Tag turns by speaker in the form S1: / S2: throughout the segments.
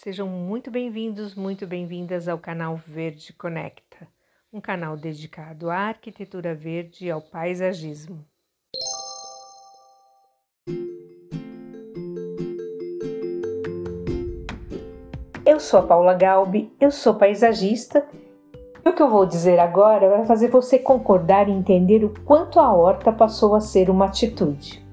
S1: Sejam muito bem-vindos, muito bem-vindas ao canal Verde Conecta, um canal dedicado à arquitetura verde e ao paisagismo. Eu sou a Paula Galbi, eu sou paisagista e o que eu vou dizer agora vai fazer você concordar e entender o quanto a horta passou a ser uma atitude.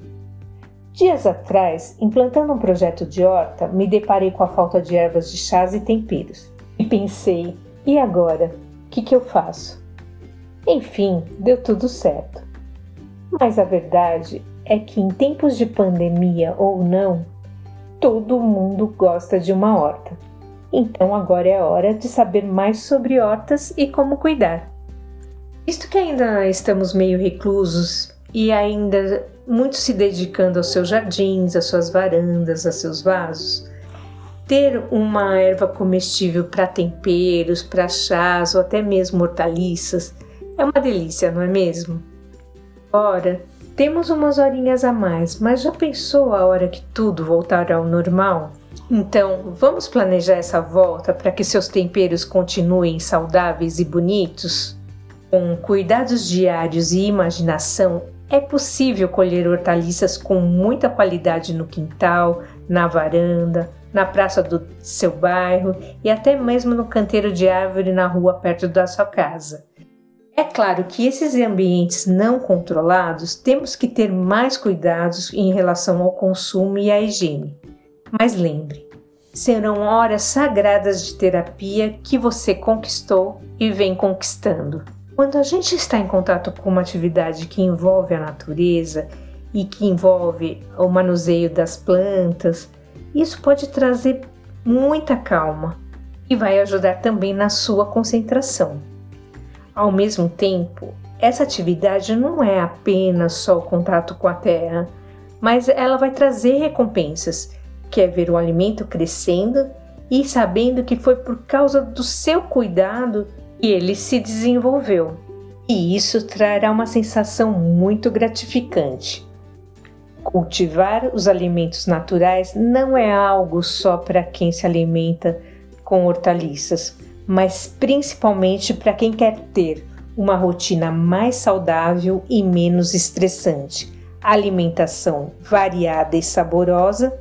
S1: Dias atrás, implantando um projeto de horta, me deparei com a falta de ervas de chás e temperos. E pensei, e agora? O que, que eu faço? Enfim, deu tudo certo. Mas a verdade é que em tempos de pandemia ou não, todo mundo gosta de uma horta. Então agora é hora de saber mais sobre hortas e como cuidar. Visto que ainda estamos meio reclusos e ainda muitos se dedicando aos seus jardins, às suas varandas, a seus vasos. Ter uma erva comestível para temperos, para chás ou até mesmo hortaliças é uma delícia, não é mesmo? Ora, temos umas horinhas a mais, mas já pensou a hora que tudo voltar ao normal? Então, vamos planejar essa volta para que seus temperos continuem saudáveis e bonitos? Com cuidados diários e imaginação, é possível colher hortaliças com muita qualidade no quintal, na varanda, na praça do seu bairro e até mesmo no canteiro de árvore na rua perto da sua casa. É claro que esses ambientes não controlados temos que ter mais cuidados em relação ao consumo e à higiene. Mas lembre, serão horas sagradas de terapia que você conquistou e vem conquistando. Quando a gente está em contato com uma atividade que envolve a natureza e que envolve o manuseio das plantas, isso pode trazer muita calma e vai ajudar também na sua concentração. Ao mesmo tempo, essa atividade não é apenas só o contato com a terra, mas ela vai trazer recompensas, que é ver o alimento crescendo e sabendo que foi por causa do seu cuidado e ele se desenvolveu. E isso trará uma sensação muito gratificante. Cultivar os alimentos naturais não é algo só para quem se alimenta com hortaliças, mas principalmente para quem quer ter uma rotina mais saudável e menos estressante, alimentação variada e saborosa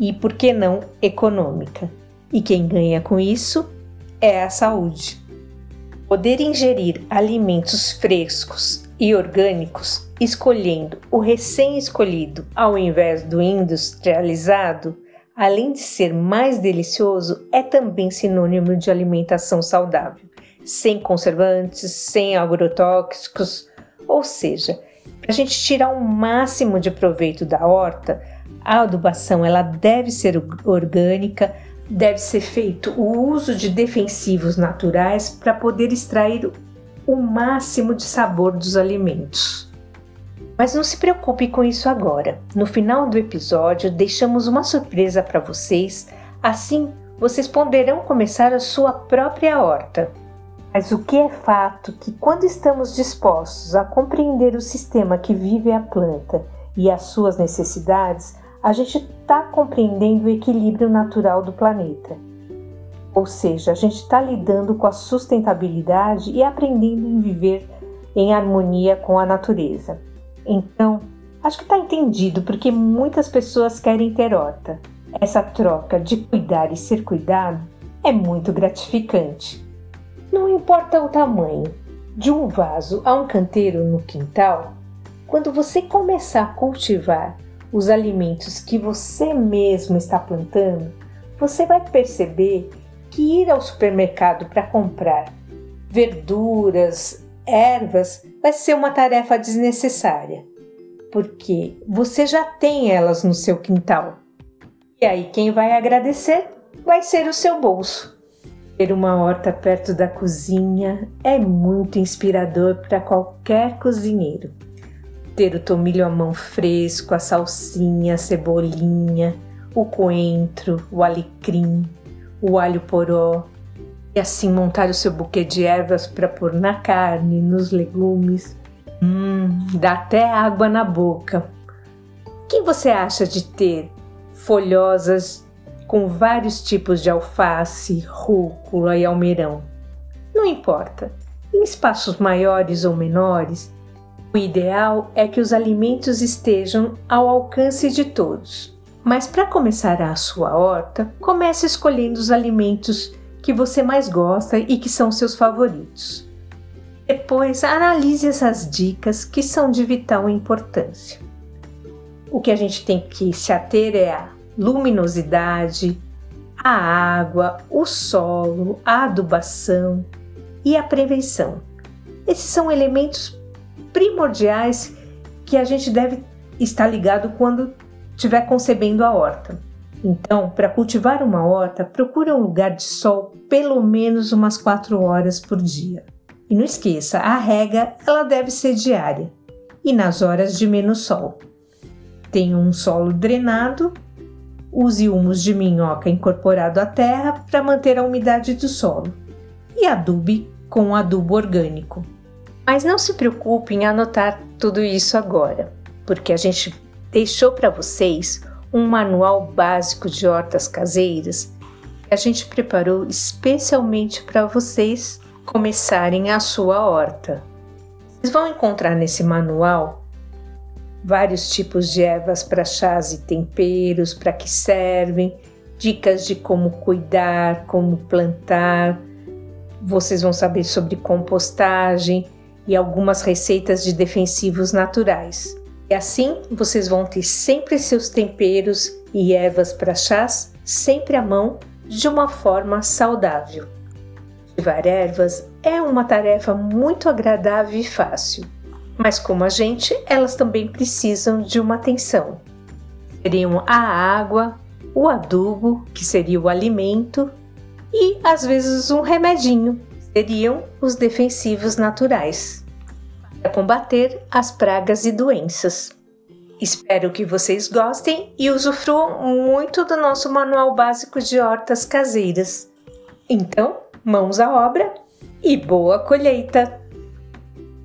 S1: e, por que não, econômica. E quem ganha com isso é a saúde. Poder ingerir alimentos frescos e orgânicos, escolhendo o recém-escolhido ao invés do industrializado, além de ser mais delicioso, é também sinônimo de alimentação saudável, sem conservantes, sem agrotóxicos, ou seja, para a gente tirar o máximo de proveito da horta, a adubação ela deve ser orgânica, deve ser feito o uso de defensivos naturais para poder extrair o máximo de sabor dos alimentos. Mas não se preocupe com isso agora. No final do episódio, deixamos uma surpresa para vocês, assim vocês poderão começar a sua própria horta. Mas o que é fato que quando estamos dispostos a compreender o sistema que vive a planta e as suas necessidades, a gente está compreendendo o equilíbrio natural do planeta. Ou seja, a gente está lidando com a sustentabilidade e aprendendo a viver em harmonia com a natureza. Então, acho que está entendido porque muitas pessoas querem ter horta. Essa troca de cuidar e ser cuidado é muito gratificante. Não importa o tamanho, de um vaso a um canteiro no quintal, quando você começar a cultivar os alimentos que você mesmo está plantando, você vai perceber que ir ao supermercado para comprar verduras, ervas, vai ser uma tarefa desnecessária, porque você já tem elas no seu quintal. E aí quem vai agradecer vai ser o seu bolso. Ter uma horta perto da cozinha é muito inspirador para qualquer cozinheiro ter o tomilho à mão fresco, a salsinha, a cebolinha, o coentro, o alecrim, o alho poró, e assim montar o seu buquê de ervas para pôr na carne, nos legumes. Hum, dá até água na boca. O que você acha de ter folhosas com vários tipos de alface, rúcula e almeirão. Não importa, em espaços maiores ou menores, o ideal é que os alimentos estejam ao alcance de todos. Mas para começar a sua horta, comece escolhendo os alimentos que você mais gosta e que são seus favoritos. Depois, analise essas dicas que são de vital importância. O que a gente tem que se ater é a luminosidade, a água, o solo, a adubação e a prevenção. Esses são elementos primordiais que a gente deve estar ligado quando estiver concebendo a horta. Então, para cultivar uma horta, procure um lugar de sol pelo menos umas 4 horas por dia. E não esqueça, a rega ela deve ser diária e nas horas de menos sol. Tenha um solo drenado, use humus de minhoca incorporado à terra para manter a umidade do solo e adube com adubo orgânico. Mas não se preocupe em anotar tudo isso agora, porque a gente deixou para vocês um manual básico de hortas caseiras que a gente preparou especialmente para vocês começarem a sua horta. Vocês vão encontrar nesse manual vários tipos de ervas para chás e temperos, para que servem, dicas de como cuidar, como plantar. Vocês vão saber sobre compostagem e algumas receitas de defensivos naturais. E assim vocês vão ter sempre seus temperos e ervas para chás sempre à mão de uma forma saudável. Cultivar ervas é uma tarefa muito agradável e fácil, mas como a gente, elas também precisam de uma atenção. Seriam a água, o adubo, que seria o alimento, e às vezes um remedinho, seriam os defensivos naturais, para combater as pragas e doenças. Espero que vocês gostem e usufruam muito do nosso manual básico de hortas caseiras. Então, mãos à obra e boa colheita!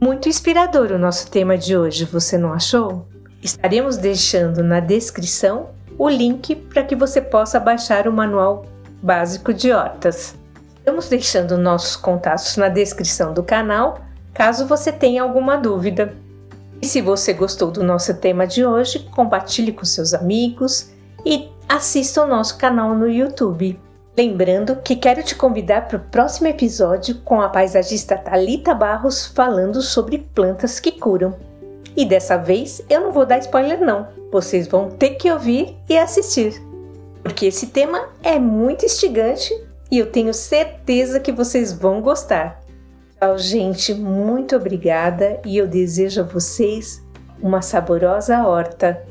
S1: Muito inspirador o nosso tema de hoje, você não achou? Estaremos deixando na descrição o link para que você possa baixar o manual básico de hortas. Estamos deixando nossos contatos na descrição do canal, caso você tenha alguma dúvida. E se você gostou do nosso tema de hoje, compartilhe com seus amigos e assista o nosso canal no YouTube. Lembrando que quero te convidar para o próximo episódio com a paisagista Talita Barros falando sobre plantas que curam. E dessa vez eu não vou dar spoiler não, vocês vão ter que ouvir e assistir, porque esse tema é muito instigante e eu tenho certeza que vocês vão gostar. Tchau, gente, muito obrigada e eu desejo a vocês uma saborosa horta.